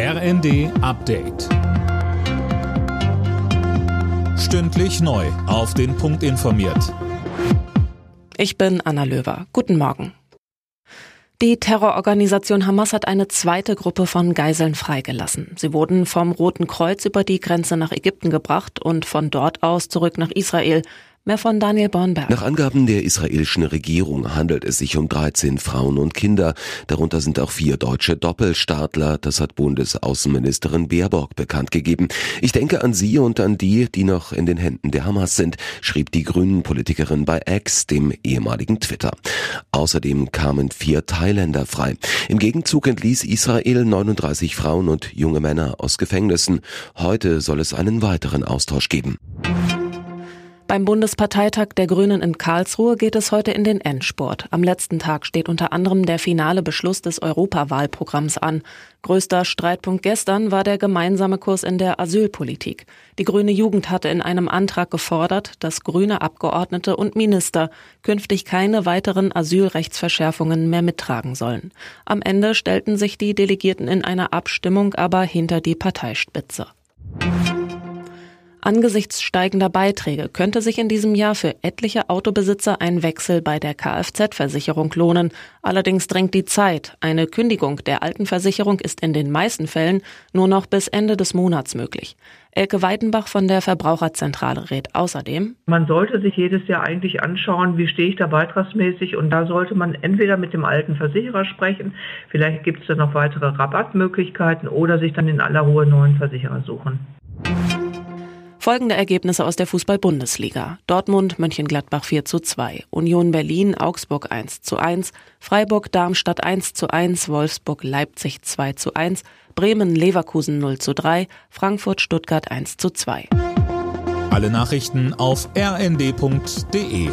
RND Update. Stündlich neu. Auf den Punkt informiert. Ich bin Anna Löwer. Guten Morgen. Die Terrororganisation Hamas hat eine zweite Gruppe von Geiseln freigelassen. Sie wurden vom Roten Kreuz über die Grenze nach Ägypten gebracht und von dort aus zurück nach Israel. Mehr von Daniel Bornberg. Nach Angaben der israelischen Regierung handelt es sich um 13 Frauen und Kinder. Darunter sind auch vier deutsche Doppelstaatler. Das hat Bundesaußenministerin Baerbock bekannt gegeben. Ich denke an Sie und an die, die noch in den Händen der Hamas sind, schrieb die Grünen-Politikerin bei X, dem ehemaligen Twitter. Außerdem kamen vier Thailänder frei. Im Gegenzug entließ Israel 39 Frauen und junge Männer aus Gefängnissen. Heute soll es einen weiteren Austausch geben. Beim Bundesparteitag der Grünen in Karlsruhe geht es heute in den Endspurt. Am letzten Tag steht unter anderem der finale Beschluss des Europawahlprogramms an. Größter Streitpunkt gestern war der gemeinsame Kurs in der Asylpolitik. Die grüne Jugend hatte in einem Antrag gefordert, dass grüne Abgeordnete und Minister künftig keine weiteren Asylrechtsverschärfungen mehr mittragen sollen. Am Ende stellten sich die Delegierten in einer Abstimmung aber hinter die Parteispitze. Angesichts steigender Beiträge könnte sich in diesem Jahr für etliche Autobesitzer ein Wechsel bei der Kfz-Versicherung lohnen. Allerdings drängt die Zeit. Eine Kündigung der alten Versicherung ist in den meisten Fällen nur noch bis Ende des Monats möglich. Elke Weidenbach von der Verbraucherzentrale rät außerdem. Man sollte sich jedes Jahr eigentlich anschauen, wie stehe ich da beitragsmäßig und da sollte man entweder mit dem alten Versicherer sprechen, vielleicht gibt es da noch weitere Rabattmöglichkeiten oder sich dann in aller Ruhe neuen Versicherer suchen. Folgende Ergebnisse aus der Fußball-Bundesliga. Dortmund, Mönchengladbach 4 zu 2, Union Berlin, Augsburg 1 zu 1, Freiburg, Darmstadt 1 zu 1, Wolfsburg, Leipzig 2 zu 1, Bremen, Leverkusen 0 zu 3, Frankfurt, Stuttgart 1 zu 2. Alle Nachrichten auf rnd.de